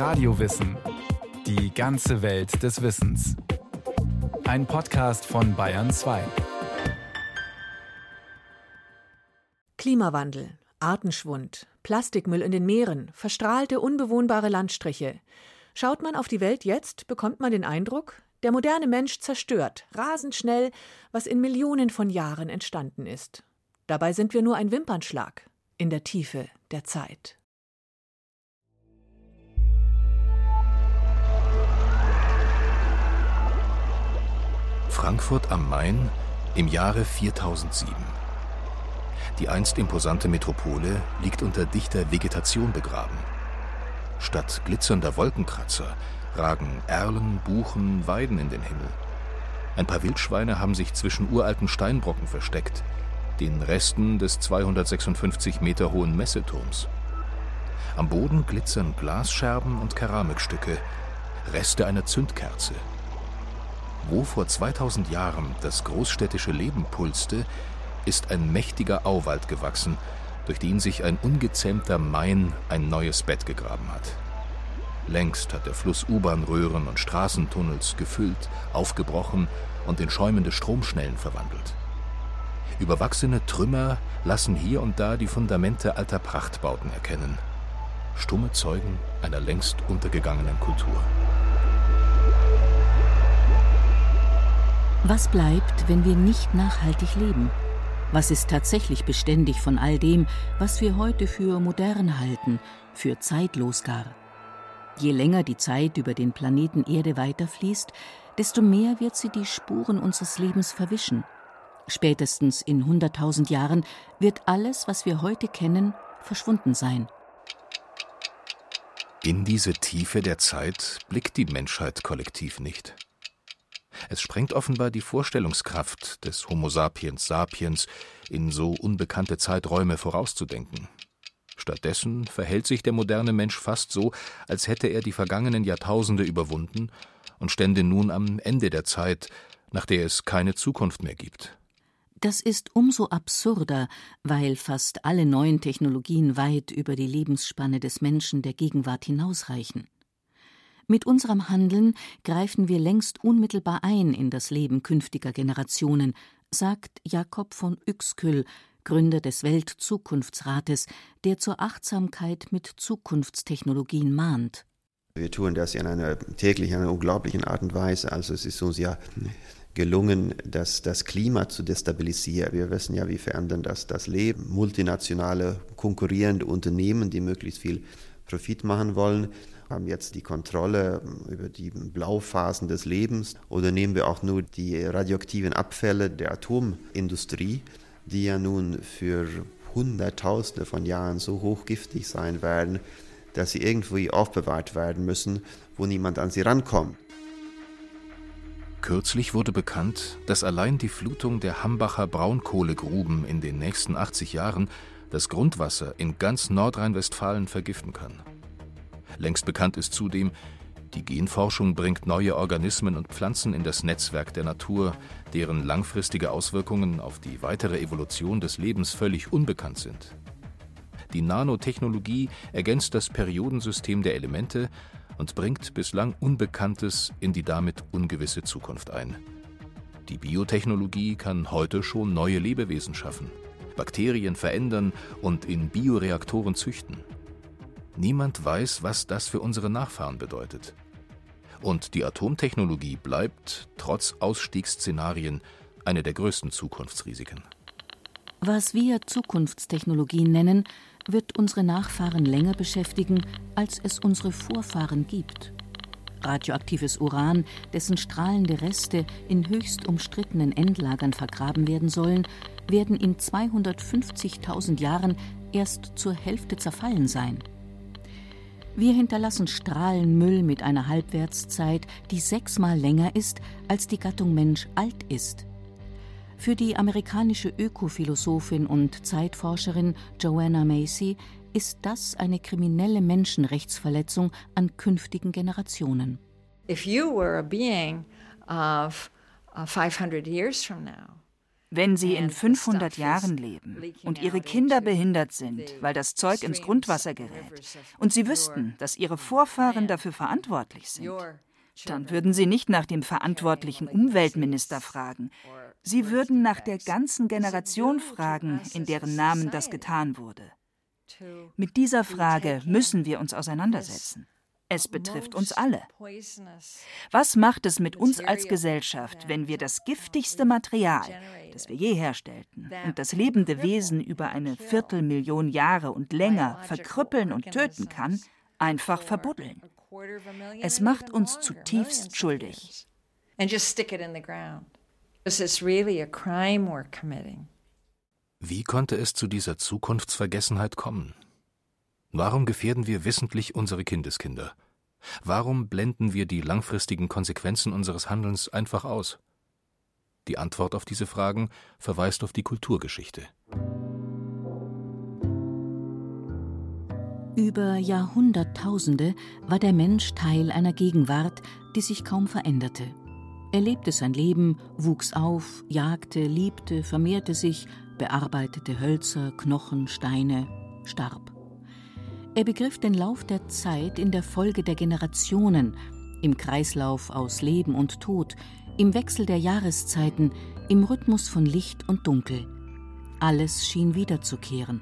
Radiowissen. Die ganze Welt des Wissens. Ein Podcast von Bayern 2. Klimawandel, Artenschwund, Plastikmüll in den Meeren, verstrahlte, unbewohnbare Landstriche. Schaut man auf die Welt jetzt, bekommt man den Eindruck, der moderne Mensch zerstört rasend schnell, was in Millionen von Jahren entstanden ist. Dabei sind wir nur ein Wimpernschlag in der Tiefe der Zeit. Frankfurt am Main im Jahre 4007. Die einst imposante Metropole liegt unter dichter Vegetation begraben. Statt glitzernder Wolkenkratzer ragen Erlen, Buchen, Weiden in den Himmel. Ein paar Wildschweine haben sich zwischen uralten Steinbrocken versteckt, den Resten des 256 Meter hohen Messeturms. Am Boden glitzern Glasscherben und Keramikstücke, Reste einer Zündkerze. Wo vor 2000 Jahren das großstädtische Leben pulste, ist ein mächtiger Auwald gewachsen, durch den sich ein ungezähmter Main ein neues Bett gegraben hat. Längst hat der Fluss U-Bahn-Röhren und Straßentunnels gefüllt, aufgebrochen und in schäumende Stromschnellen verwandelt. Überwachsene Trümmer lassen hier und da die Fundamente alter Prachtbauten erkennen. Stumme Zeugen einer längst untergegangenen Kultur. Was bleibt, wenn wir nicht nachhaltig leben? Was ist tatsächlich beständig von all dem, was wir heute für modern halten, für zeitlos gar? Je länger die Zeit über den Planeten Erde weiterfließt, desto mehr wird sie die Spuren unseres Lebens verwischen. Spätestens in 100.000 Jahren wird alles, was wir heute kennen, verschwunden sein. In diese Tiefe der Zeit blickt die Menschheit kollektiv nicht. Es sprengt offenbar die Vorstellungskraft des Homo sapiens sapiens, in so unbekannte Zeiträume vorauszudenken. Stattdessen verhält sich der moderne Mensch fast so, als hätte er die vergangenen Jahrtausende überwunden und stände nun am Ende der Zeit, nach der es keine Zukunft mehr gibt. Das ist umso absurder, weil fast alle neuen Technologien weit über die Lebensspanne des Menschen der Gegenwart hinausreichen. Mit unserem Handeln greifen wir längst unmittelbar ein in das Leben künftiger Generationen, sagt Jakob von Uexküll, Gründer des Weltzukunftsrates, der zur Achtsamkeit mit Zukunftstechnologien mahnt. Wir tun das in einer täglichen, einer unglaublichen Art und Weise. Also es ist uns ja gelungen, das, das Klima zu destabilisieren. Wir wissen ja, wie verändern das das Leben. Multinationale, konkurrierende Unternehmen, die möglichst viel Profit machen wollen, haben jetzt die Kontrolle über die Blauphasen des Lebens. Oder nehmen wir auch nur die radioaktiven Abfälle der Atomindustrie, die ja nun für Hunderttausende von Jahren so hochgiftig sein werden, dass sie irgendwie aufbewahrt werden müssen, wo niemand an sie rankommt. Kürzlich wurde bekannt, dass allein die Flutung der Hambacher Braunkohlegruben in den nächsten 80 Jahren das Grundwasser in ganz Nordrhein-Westfalen vergiften kann. Längst bekannt ist zudem, die Genforschung bringt neue Organismen und Pflanzen in das Netzwerk der Natur, deren langfristige Auswirkungen auf die weitere Evolution des Lebens völlig unbekannt sind. Die Nanotechnologie ergänzt das Periodensystem der Elemente und bringt bislang Unbekanntes in die damit ungewisse Zukunft ein. Die Biotechnologie kann heute schon neue Lebewesen schaffen, Bakterien verändern und in Bioreaktoren züchten. Niemand weiß, was das für unsere Nachfahren bedeutet. Und die Atomtechnologie bleibt, trotz Ausstiegsszenarien, eine der größten Zukunftsrisiken. Was wir Zukunftstechnologien nennen, wird unsere Nachfahren länger beschäftigen, als es unsere Vorfahren gibt. Radioaktives Uran, dessen strahlende Reste in höchst umstrittenen Endlagern vergraben werden sollen, werden in 250.000 Jahren erst zur Hälfte zerfallen sein. Wir hinterlassen Strahlenmüll mit einer Halbwertszeit, die sechsmal länger ist, als die Gattung Mensch alt ist. Für die amerikanische Ökophilosophin und Zeitforscherin Joanna Macy ist das eine kriminelle Menschenrechtsverletzung an künftigen Generationen. If you were a being of 500 uh, years from now, Wenn Sie in 500 Jahren leben und Ihre Kinder behindert sind, weil das Zeug ins Grundwasser gerät, und Sie wüssten, dass Ihre Vorfahren dafür verantwortlich sind, dann würden Sie nicht nach dem verantwortlichen Umweltminister fragen. Sie würden nach der ganzen Generation fragen, in deren Namen das getan wurde. Mit dieser Frage müssen wir uns auseinandersetzen. Es betrifft uns alle. Was macht es mit uns als Gesellschaft, wenn wir das giftigste Material, das wir je herstellten, und das lebende Wesen über eine Viertelmillion Jahre und länger verkrüppeln und töten kann, einfach verbuddeln? Es macht uns zutiefst schuldig. Wie konnte es zu dieser Zukunftsvergessenheit kommen? Warum gefährden wir wissentlich unsere Kindeskinder? Warum blenden wir die langfristigen Konsequenzen unseres Handelns einfach aus? Die Antwort auf diese Fragen verweist auf die Kulturgeschichte. Über Jahrhunderttausende war der Mensch Teil einer Gegenwart, die sich kaum veränderte. Er lebte sein Leben, wuchs auf, jagte, liebte, vermehrte sich, bearbeitete Hölzer, Knochen, Steine, starb. Er begriff den Lauf der Zeit in der Folge der Generationen, im Kreislauf aus Leben und Tod, im Wechsel der Jahreszeiten, im Rhythmus von Licht und Dunkel. Alles schien wiederzukehren.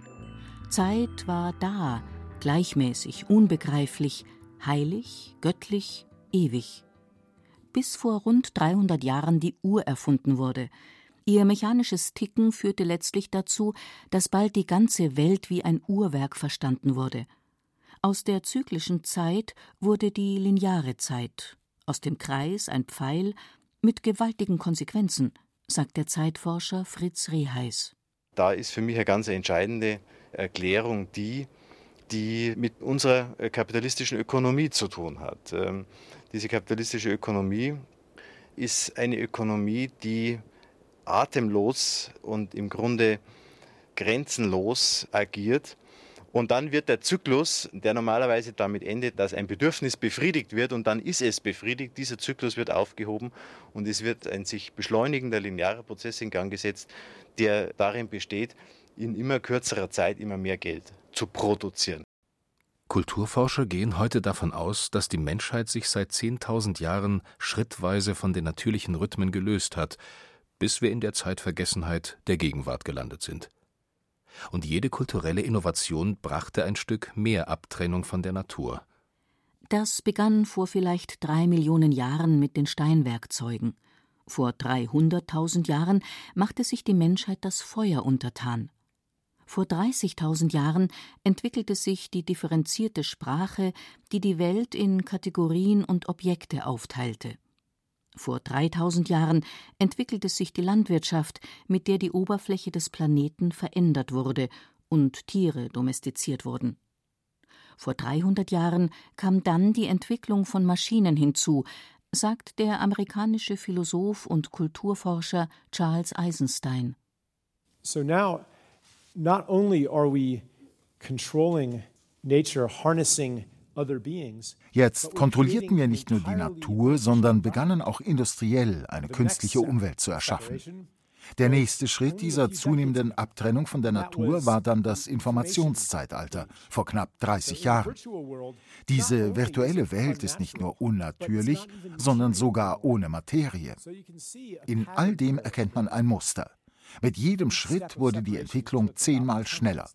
Zeit war da, gleichmäßig, unbegreiflich, heilig, göttlich, ewig. Bis vor rund 300 Jahren die Uhr erfunden wurde. Ihr mechanisches Ticken führte letztlich dazu, dass bald die ganze Welt wie ein Uhrwerk verstanden wurde – aus der zyklischen Zeit wurde die lineare Zeit, aus dem Kreis ein Pfeil mit gewaltigen Konsequenzen, sagt der Zeitforscher Fritz Reheis. Da ist für mich eine ganz entscheidende Erklärung die, die mit unserer kapitalistischen Ökonomie zu tun hat. Ähm, diese kapitalistische Ökonomie ist eine Ökonomie, die atemlos und im Grunde grenzenlos agiert und dann wird der Zyklus, der normalerweise damit endet, dass ein Bedürfnis befriedigt wird und dann ist es befriedigt, dieser Zyklus wird aufgehoben und es wird ein sich beschleunigender linearer Prozess in Gang gesetzt, der darin besteht, in immer kürzerer Zeit immer mehr Geld zu produzieren. Kulturforscher gehen heute davon aus, dass die Menschheit sich seit 10.000 Jahren schrittweise von den natürlichen Rhythmen gelöst hat, bis wir in der Zeitvergessenheit der Gegenwart gelandet sind und jede kulturelle Innovation brachte ein Stück mehr Abtrennung von der Natur. Das begann vor vielleicht drei Millionen Jahren mit den Steinwerkzeugen. Vor 300.000 Jahren machte sich die Menschheit das Feuer untertan. Vor 30.000 Jahren entwickelte sich die differenzierte Sprache, die die Welt in Kategorien und Objekte aufteilte. Vor 3000 Jahren entwickelte sich die Landwirtschaft, mit der die Oberfläche des Planeten verändert wurde und Tiere domestiziert wurden. Vor 300 Jahren kam dann die Entwicklung von Maschinen hinzu, sagt der amerikanische Philosoph und Kulturforscher Charles Eisenstein. So now not only are we controlling nature harnessing Jetzt kontrollierten wir nicht nur die Natur, sondern begannen auch industriell eine künstliche Umwelt zu erschaffen. Der nächste Schritt dieser zunehmenden Abtrennung von der Natur war dann das Informationszeitalter vor knapp 30 Jahren. Diese virtuelle Welt ist nicht nur unnatürlich, sondern sogar ohne Materie. In all dem erkennt man ein Muster. Mit jedem Schritt wurde die Entwicklung zehnmal schneller.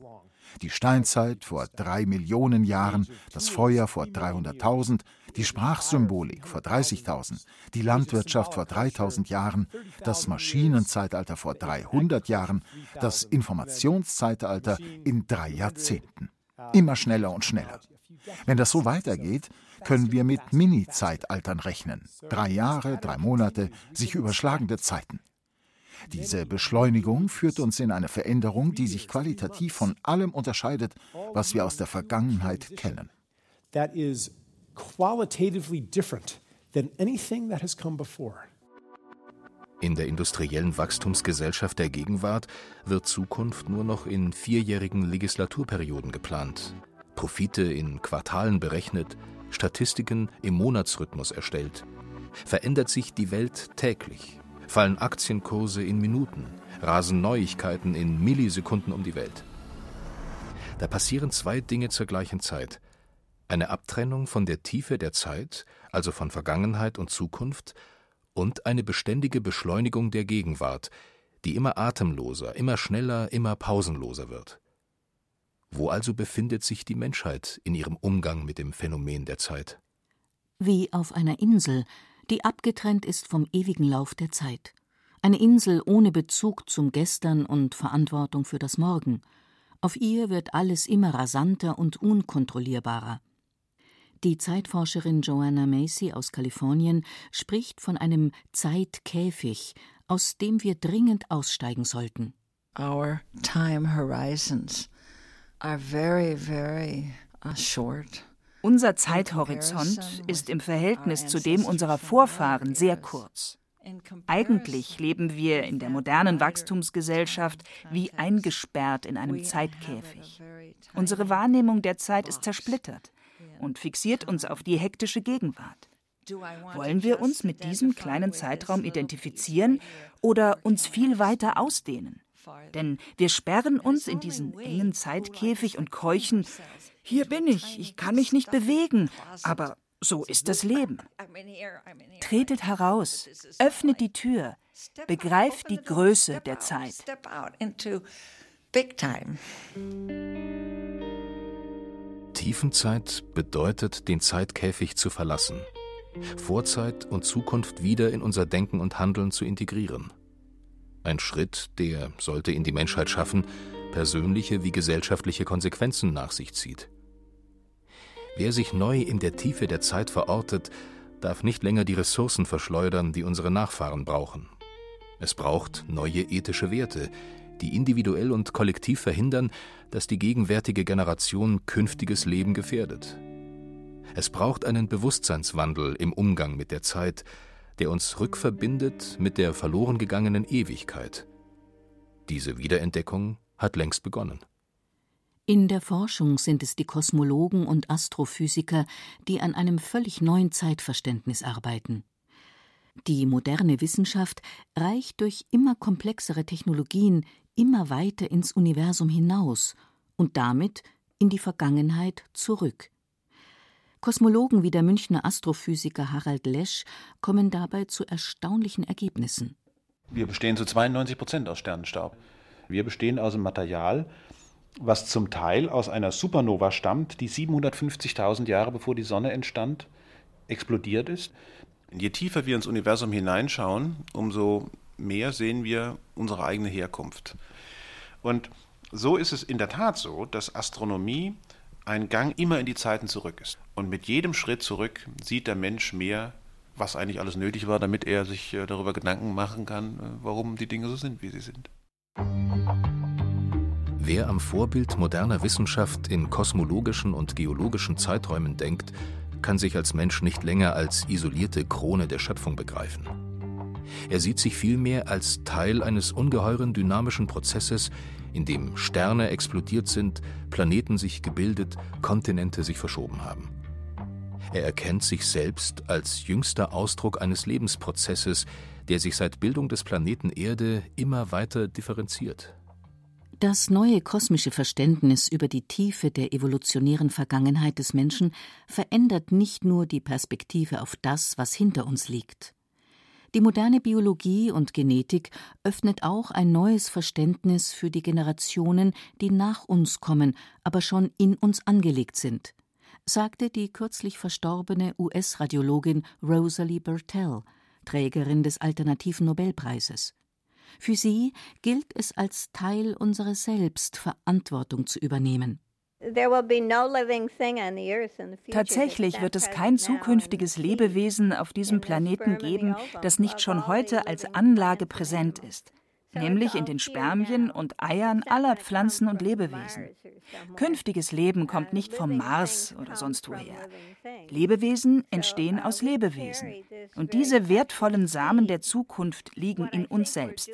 Die Steinzeit vor drei Millionen Jahren, das Feuer vor 300.000, die Sprachsymbolik vor 30.000, die Landwirtschaft vor 3.000 Jahren, das Maschinenzeitalter vor 300 Jahren, das Informationszeitalter in drei Jahrzehnten. Immer schneller und schneller. Wenn das so weitergeht, können wir mit Mini-Zeitaltern rechnen. Drei Jahre, drei Monate, sich überschlagende Zeiten. Diese Beschleunigung führt uns in eine Veränderung, die sich qualitativ von allem unterscheidet, was wir aus der Vergangenheit kennen. That is qualitatively different than anything that has come before. In der industriellen Wachstumsgesellschaft der Gegenwart wird Zukunft nur noch in vierjährigen Legislaturperioden geplant, Profite in Quartalen berechnet, Statistiken im Monatsrhythmus erstellt. Verändert sich die Welt täglich fallen Aktienkurse in Minuten, rasen Neuigkeiten in Millisekunden um die Welt. Da passieren zwei Dinge zur gleichen Zeit. Eine Abtrennung von der Tiefe der Zeit, also von Vergangenheit und Zukunft, und eine beständige Beschleunigung der Gegenwart, die immer atemloser, immer schneller, immer pausenloser wird. Wo also befindet sich die Menschheit in ihrem Umgang mit dem Phänomen der Zeit? Wie auf einer Insel, die abgetrennt ist vom ewigen Lauf der Zeit. Eine Insel ohne Bezug zum Gestern und Verantwortung für das Morgen. Auf ihr wird alles immer rasanter und unkontrollierbarer. Die Zeitforscherin Joanna Macy aus Kalifornien spricht von einem Zeitkäfig, aus dem wir dringend aussteigen sollten. Our time horizons are very, very uh, short. Unser Zeithorizont ist im Verhältnis zu dem unserer Vorfahren sehr kurz. Eigentlich leben wir in der modernen Wachstumsgesellschaft wie eingesperrt in einem Zeitkäfig. Unsere Wahrnehmung der Zeit ist zersplittert und fixiert uns auf die hektische Gegenwart. Wollen wir uns mit diesem kleinen Zeitraum identifizieren oder uns viel weiter ausdehnen? Denn wir sperren uns in diesen engen Zeitkäfig und keuchen, hier bin ich, ich kann mich nicht bewegen, aber so ist das Leben. Tretet heraus, öffnet die Tür, begreift die Größe der Zeit. Tiefenzeit bedeutet, den Zeitkäfig zu verlassen, Vorzeit und Zukunft wieder in unser Denken und Handeln zu integrieren. Ein Schritt, der, sollte ihn die Menschheit schaffen, persönliche wie gesellschaftliche Konsequenzen nach sich zieht. Wer sich neu in der Tiefe der Zeit verortet, darf nicht länger die Ressourcen verschleudern, die unsere Nachfahren brauchen. Es braucht neue ethische Werte, die individuell und kollektiv verhindern, dass die gegenwärtige Generation künftiges Leben gefährdet. Es braucht einen Bewusstseinswandel im Umgang mit der Zeit, der uns rückverbindet mit der verloren gegangenen Ewigkeit. Diese Wiederentdeckung hat längst begonnen. In der Forschung sind es die Kosmologen und Astrophysiker, die an einem völlig neuen Zeitverständnis arbeiten. Die moderne Wissenschaft reicht durch immer komplexere Technologien immer weiter ins Universum hinaus und damit in die Vergangenheit zurück. Kosmologen wie der Münchner Astrophysiker Harald Lesch kommen dabei zu erstaunlichen Ergebnissen. Wir bestehen zu 92 Prozent aus Sternenstaub. Wir bestehen aus einem Material, was zum Teil aus einer Supernova stammt, die 750.000 Jahre bevor die Sonne entstand, explodiert ist. Je tiefer wir ins Universum hineinschauen, umso mehr sehen wir unsere eigene Herkunft. Und so ist es in der Tat so, dass Astronomie ein Gang immer in die Zeiten zurück ist. Und mit jedem Schritt zurück sieht der Mensch mehr, was eigentlich alles nötig war, damit er sich äh, darüber Gedanken machen kann, äh, warum die Dinge so sind, wie sie sind. Wer am Vorbild moderner Wissenschaft in kosmologischen und geologischen Zeiträumen denkt, kann sich als Mensch nicht länger als isolierte Krone der Schöpfung begreifen. Er sieht sich vielmehr als Teil eines ungeheuren dynamischen Prozesses, in dem Sterne explodiert sind, Planeten sich gebildet, Kontinente sich verschoben haben. Er erkennt sich selbst als jüngster Ausdruck eines Lebensprozesses, der sich seit Bildung des Planeten Erde immer weiter differenziert. Das neue kosmische Verständnis über die Tiefe der evolutionären Vergangenheit des Menschen verändert nicht nur die Perspektive auf das, was hinter uns liegt. Die moderne Biologie und Genetik öffnet auch ein neues Verständnis für die Generationen, die nach uns kommen, aber schon in uns angelegt sind, sagte die kürzlich verstorbene US-Radiologin Rosalie Bertell, Trägerin des Alternativen Nobelpreises. Für sie gilt es als Teil unseres Selbst, Verantwortung zu übernehmen. Tatsächlich wird es kein zukünftiges Lebewesen auf diesem Planeten geben, das nicht schon heute als Anlage präsent ist nämlich in den Spermien und Eiern aller Pflanzen und Lebewesen. Künftiges Leben kommt nicht vom Mars oder sonst woher. Lebewesen entstehen aus Lebewesen. Und diese wertvollen Samen der Zukunft liegen in uns selbst.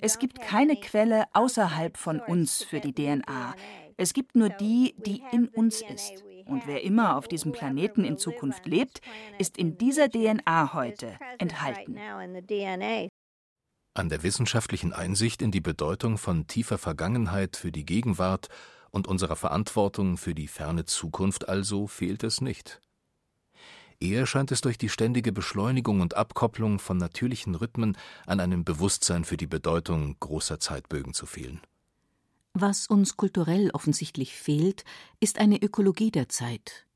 Es gibt keine Quelle außerhalb von uns für die DNA. Es gibt nur die, die in uns ist. Und wer immer auf diesem Planeten in Zukunft lebt, ist in dieser DNA heute enthalten. An der wissenschaftlichen Einsicht in die Bedeutung von tiefer Vergangenheit für die Gegenwart und unserer Verantwortung für die ferne Zukunft also fehlt es nicht. Eher scheint es durch die ständige Beschleunigung und Abkopplung von natürlichen Rhythmen an einem Bewusstsein für die Bedeutung großer Zeitbögen zu fehlen. Was uns kulturell offensichtlich fehlt, ist eine Ökologie der Zeit.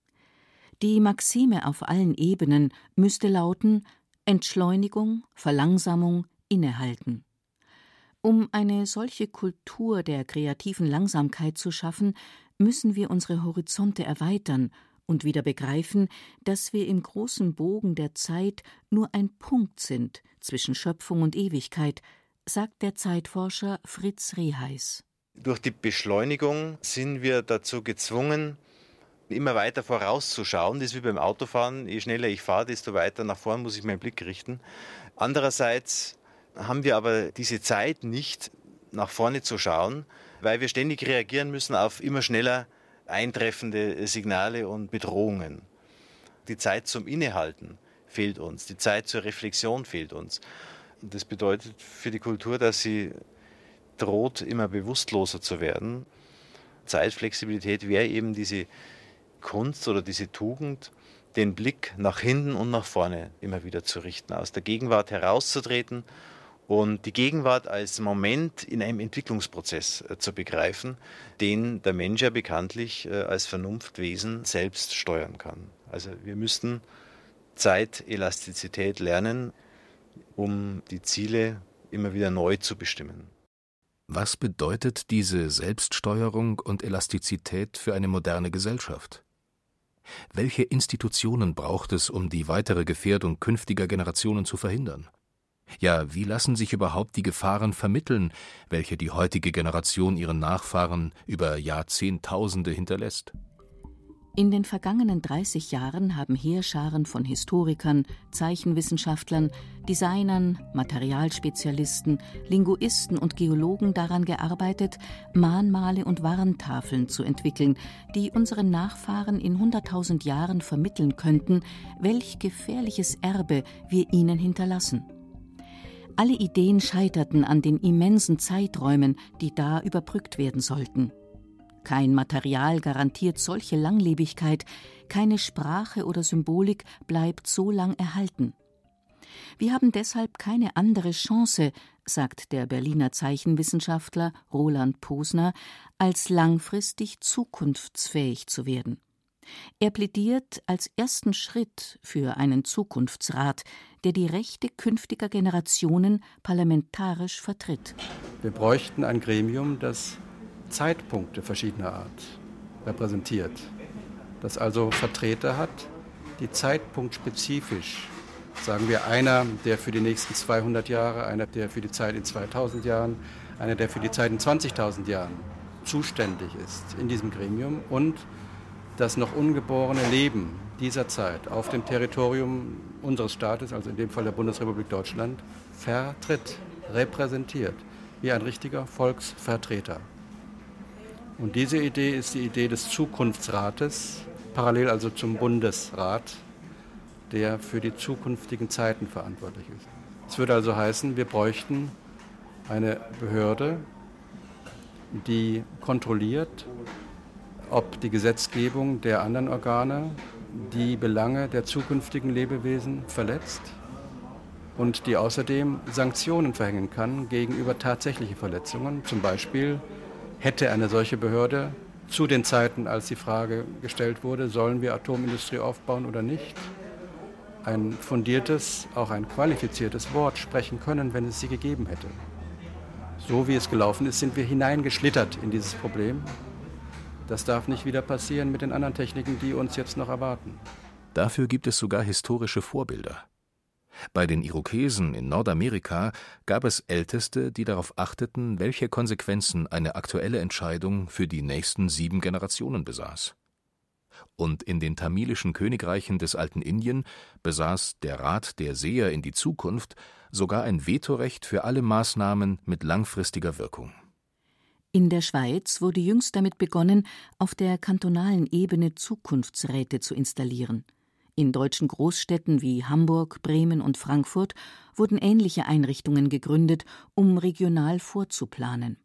Die Maxime auf allen Ebenen müsste lauten Entschleunigung, Verlangsamung, Innehalten. Um eine solche Kultur der kreativen Langsamkeit zu schaffen, müssen wir unsere Horizonte erweitern und wieder begreifen, dass wir im großen Bogen der Zeit nur ein Punkt sind zwischen Schöpfung und Ewigkeit, sagt der Zeitforscher Fritz Reheis. Durch die Beschleunigung sind wir dazu gezwungen, immer weiter vorauszuschauen. Das ist wie beim Autofahren. Je schneller ich fahre, desto weiter nach vorn muss ich meinen Blick richten. Andererseits haben wir aber diese Zeit nicht, nach vorne zu schauen, weil wir ständig reagieren müssen auf immer schneller eintreffende Signale und Bedrohungen. Die Zeit zum Innehalten fehlt uns, die Zeit zur Reflexion fehlt uns. Das bedeutet für die Kultur, dass sie droht, immer bewusstloser zu werden. Zeitflexibilität wäre eben diese Kunst oder diese Tugend, den Blick nach hinten und nach vorne immer wieder zu richten, aus der Gegenwart herauszutreten und die Gegenwart als Moment in einem Entwicklungsprozess äh, zu begreifen, den der Mensch ja bekanntlich äh, als Vernunftwesen selbst steuern kann. Also wir müssten Zeitelastizität lernen, um die Ziele immer wieder neu zu bestimmen. Was bedeutet diese Selbststeuerung und Elastizität für eine moderne Gesellschaft? Welche Institutionen braucht es, um die weitere Gefährdung künftiger Generationen zu verhindern? Ja, wie lassen sich überhaupt die Gefahren vermitteln, welche die heutige Generation ihren Nachfahren über Jahrzehntausende hinterlässt? In den vergangenen 30 Jahren haben Heerscharen von Historikern, Zeichenwissenschaftlern, Designern, Materialspezialisten, Linguisten und Geologen daran gearbeitet, Mahnmale und Warntafeln zu entwickeln, die unseren Nachfahren in 100.000 Jahren vermitteln könnten, welch gefährliches Erbe wir ihnen hinterlassen. Alle Ideen scheiterten an den immensen Zeiträumen, die da überbrückt werden sollten. Kein Material garantiert solche Langlebigkeit, keine Sprache oder Symbolik bleibt so lang erhalten. Wir haben deshalb keine andere Chance, sagt der Berliner Zeichenwissenschaftler Roland Posner, als langfristig zukunftsfähig zu werden. Er plädiert als ersten Schritt für einen Zukunftsrat, der die Rechte künftiger Generationen parlamentarisch vertritt. Wir bräuchten ein Gremium, das Zeitpunkte verschiedener Art repräsentiert. Das also Vertreter hat, die zeitpunktspezifisch, sagen wir einer, der für die nächsten 200 Jahre, einer, der für die Zeit in 2000 Jahren, einer, der für die Zeit in 20.000 Jahren zuständig ist in diesem Gremium und das noch ungeborene Leben dieser Zeit auf dem Territorium unseres Staates, also in dem Fall der Bundesrepublik Deutschland, vertritt, repräsentiert, wie ein richtiger Volksvertreter. Und diese Idee ist die Idee des Zukunftsrates, parallel also zum Bundesrat, der für die zukünftigen Zeiten verantwortlich ist. Es würde also heißen, wir bräuchten eine Behörde, die kontrolliert, ob die Gesetzgebung der anderen Organe die Belange der zukünftigen Lebewesen verletzt und die außerdem Sanktionen verhängen kann gegenüber tatsächlichen Verletzungen, zum Beispiel hätte eine solche Behörde zu den Zeiten, als die Frage gestellt wurde, sollen wir Atomindustrie aufbauen oder nicht, ein fundiertes, auch ein qualifiziertes Wort sprechen können, wenn es sie gegeben hätte. So wie es gelaufen ist, sind wir hineingeschlittert in dieses Problem. Das darf nicht wieder passieren mit den anderen Techniken, die uns jetzt noch erwarten. Dafür gibt es sogar historische Vorbilder. Bei den Irokesen in Nordamerika gab es Älteste, die darauf achteten, welche Konsequenzen eine aktuelle Entscheidung für die nächsten sieben Generationen besaß. Und in den tamilischen Königreichen des alten Indien besaß der Rat der Seher in die Zukunft sogar ein Vetorecht für alle Maßnahmen mit langfristiger Wirkung. In der Schweiz wurde jüngst damit begonnen, auf der kantonalen Ebene Zukunftsräte zu installieren. In deutschen Großstädten wie Hamburg, Bremen und Frankfurt wurden ähnliche Einrichtungen gegründet, um regional vorzuplanen.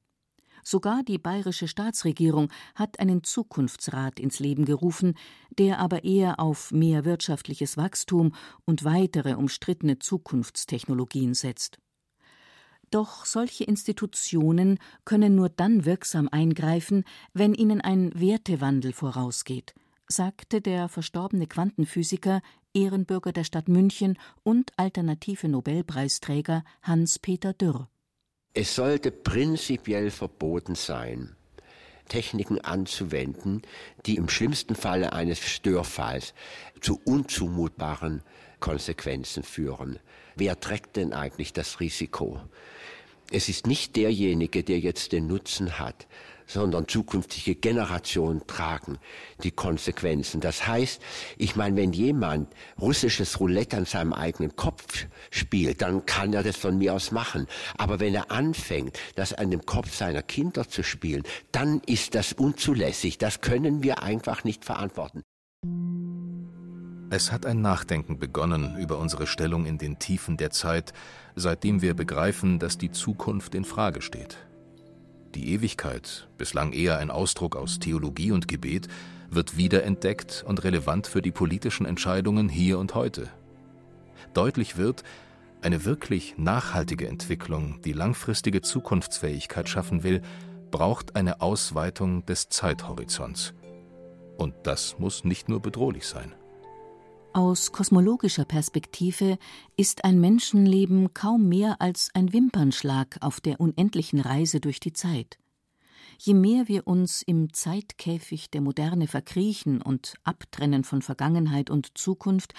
Sogar die bayerische Staatsregierung hat einen Zukunftsrat ins Leben gerufen, der aber eher auf mehr wirtschaftliches Wachstum und weitere umstrittene Zukunftstechnologien setzt. Doch solche Institutionen können nur dann wirksam eingreifen, wenn ihnen ein Wertewandel vorausgeht, sagte der verstorbene Quantenphysiker, Ehrenbürger der Stadt München und alternative Nobelpreisträger Hans-Peter Dürr. Es sollte prinzipiell verboten sein, Techniken anzuwenden, die im schlimmsten Falle eines Störfalls zu unzumutbaren Konsequenzen führen. Wer trägt denn eigentlich das Risiko? Es ist nicht derjenige, der jetzt den Nutzen hat, sondern zukünftige Generationen tragen die Konsequenzen. Das heißt, ich meine, wenn jemand russisches Roulette an seinem eigenen Kopf spielt, dann kann er das von mir aus machen. Aber wenn er anfängt, das an dem Kopf seiner Kinder zu spielen, dann ist das unzulässig. Das können wir einfach nicht verantworten. Es hat ein Nachdenken begonnen über unsere Stellung in den Tiefen der Zeit, seitdem wir begreifen, dass die Zukunft in Frage steht. Die Ewigkeit, bislang eher ein Ausdruck aus Theologie und Gebet, wird wiederentdeckt und relevant für die politischen Entscheidungen hier und heute. Deutlich wird, eine wirklich nachhaltige Entwicklung, die langfristige Zukunftsfähigkeit schaffen will, braucht eine Ausweitung des Zeithorizonts. Und das muss nicht nur bedrohlich sein. Aus kosmologischer Perspektive ist ein Menschenleben kaum mehr als ein Wimpernschlag auf der unendlichen Reise durch die Zeit. Je mehr wir uns im Zeitkäfig der Moderne verkriechen und abtrennen von Vergangenheit und Zukunft,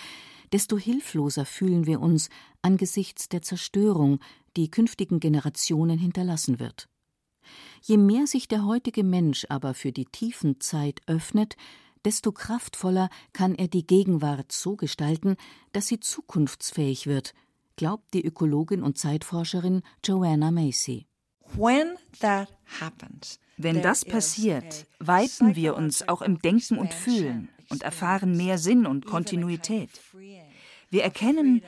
desto hilfloser fühlen wir uns angesichts der Zerstörung, die künftigen Generationen hinterlassen wird. Je mehr sich der heutige Mensch aber für die Tiefenzeit öffnet, desto kraftvoller kann er die Gegenwart so gestalten, dass sie zukunftsfähig wird, glaubt die Ökologin und Zeitforscherin Joanna Macy. Wenn das passiert, weiten wir uns auch im Denken und Fühlen und erfahren mehr Sinn und Kontinuität. Wir erkennen,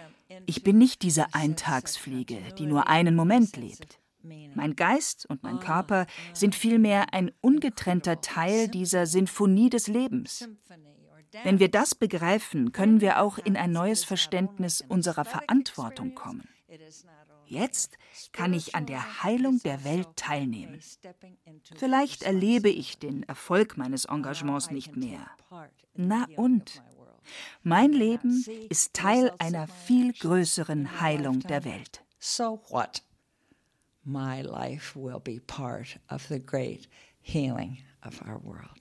ich bin nicht diese Eintagsfliege, die nur einen Moment lebt. Mein Geist und mein Körper sind vielmehr ein ungetrennter Teil dieser Sinfonie des Lebens. Wenn wir das begreifen, können wir auch in ein neues Verständnis unserer Verantwortung kommen. Jetzt kann ich an der Heilung der Welt teilnehmen. Vielleicht erlebe ich den Erfolg meines Engagements nicht mehr. Na und? Mein Leben ist Teil einer viel größeren Heilung der Welt. So what? My life will be part of the great healing of our world.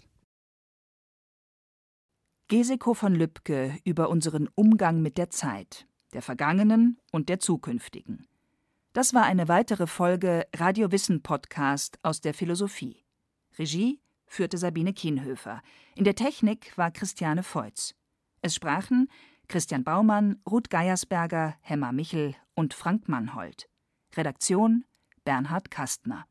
Geseko von Lübcke über unseren Umgang mit der Zeit, der vergangenen und der zukünftigen. Das war eine weitere Folge Radio Wissen Podcast aus der Philosophie. Regie führte Sabine Kienhöfer. In der Technik war Christiane Feutz. Es sprachen Christian Baumann, Ruth Geiersberger, Hemmer Michel und Frank Mannhold. Redaktion Bernhard Kastner